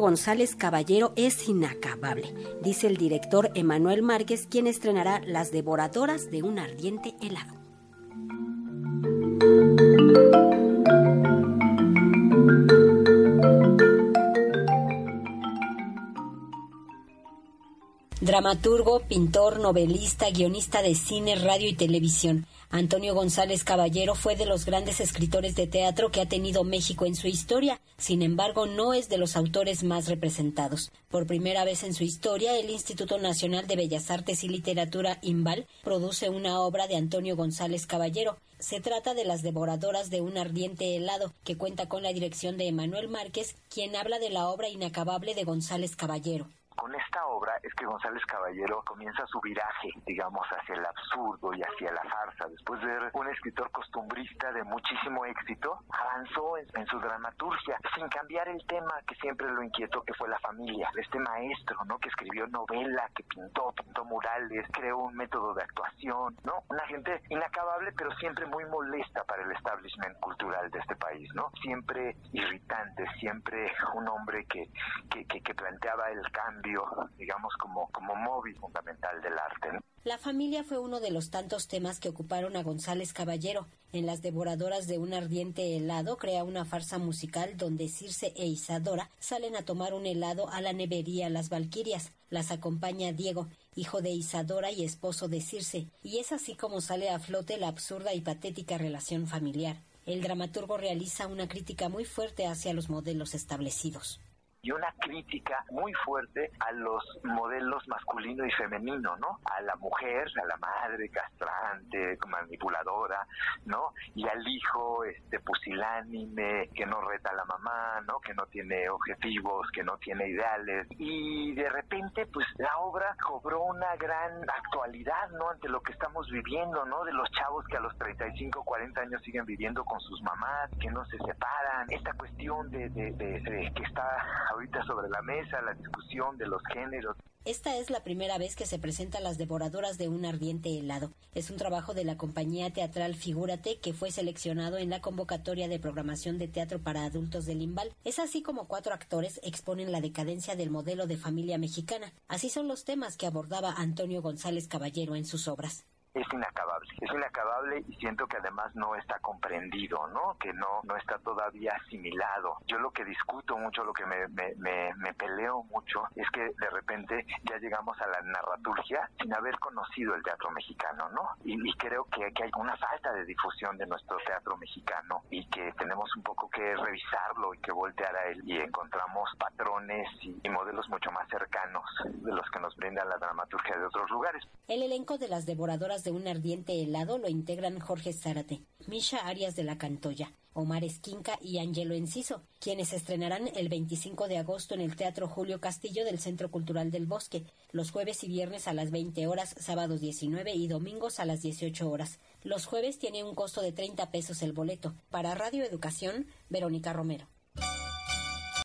González Caballero es inacabable, dice el director Emanuel Márquez, quien estrenará Las devoradoras de un ardiente helado. Dramaturgo, pintor, novelista, guionista de cine, radio y televisión. Antonio González Caballero fue de los grandes escritores de teatro que ha tenido México en su historia, sin embargo no es de los autores más representados. Por primera vez en su historia, el Instituto Nacional de Bellas Artes y Literatura IMBAL produce una obra de Antonio González Caballero. Se trata de Las devoradoras de un ardiente helado, que cuenta con la dirección de Emanuel Márquez, quien habla de la obra inacabable de González Caballero con esta obra es que González Caballero comienza su viraje, digamos, hacia el absurdo y hacia la farsa. Después de ser un escritor costumbrista de muchísimo éxito, avanzó en, su dramaturgia, sin cambiar el tema que siempre lo inquietó, que fue la familia. Este maestro, ¿no? Que escribió novela, que pintó, pintó murales, creó un método de actuación, ¿no? Una gente inacabable, pero siempre muy molesta para el establishment cultural de este país, ¿no? Siempre irritante, siempre un hombre que, que, que planteaba el cambio como, fundamental del arte. La familia fue uno de los tantos temas que ocuparon a González Caballero. En Las devoradoras de un ardiente helado crea una farsa musical donde Circe e Isadora salen a tomar un helado a la nevería Las Valquirias. Las acompaña Diego, hijo de Isadora y esposo de Circe, y es así como sale a flote la absurda y patética relación familiar. El dramaturgo realiza una crítica muy fuerte hacia los modelos establecidos y una crítica muy fuerte a los modelos masculino y femenino, ¿no? A la mujer, a la madre castrante, manipuladora, ¿no? Y al hijo este pusilánime que no reta a la mamá, ¿no? Que no tiene objetivos, que no tiene ideales y de repente pues la obra cobró una gran actualidad, ¿no? Ante lo que estamos viviendo, ¿no? De los chavos que a los 35, 40 años siguen viviendo con sus mamás, que no se separan, esta cuestión de, de, de que está ahorita sobre la mesa, la discusión de los géneros. Esta es la primera vez que se presenta Las devoradoras de un ardiente helado. Es un trabajo de la compañía teatral Figúrate que fue seleccionado en la convocatoria de programación de teatro para adultos del Imbal. Es así como cuatro actores exponen la decadencia del modelo de familia mexicana. Así son los temas que abordaba Antonio González Caballero en sus obras es inacabable. Es inacabable y siento que además no está comprendido, ¿no? Que no, no está todavía asimilado. Yo lo que discuto mucho, lo que me, me, peleo mucho, es que de repente ya llegamos a la narraturgia sin haber conocido el teatro mexicano, ¿no? Y, creo que, que, hay una falta de difusión de nuestro teatro mexicano y que tenemos un poco que revisarlo y que voltear a él y encontramos patrones y modelos mucho más cercanos de los que nos brinda la El elenco de las devoradoras de un ardiente helado lo integran Jorge Zárate, Misha Arias de la Cantoya, Omar Esquinca y Angelo Enciso, quienes estrenarán el 25 de agosto en el Teatro Julio Castillo del Centro Cultural del Bosque, los jueves y viernes a las 20 horas, sábados 19 y domingos a las 18 horas. Los jueves tiene un costo de 30 pesos el boleto. Para Radio Educación, Verónica Romero.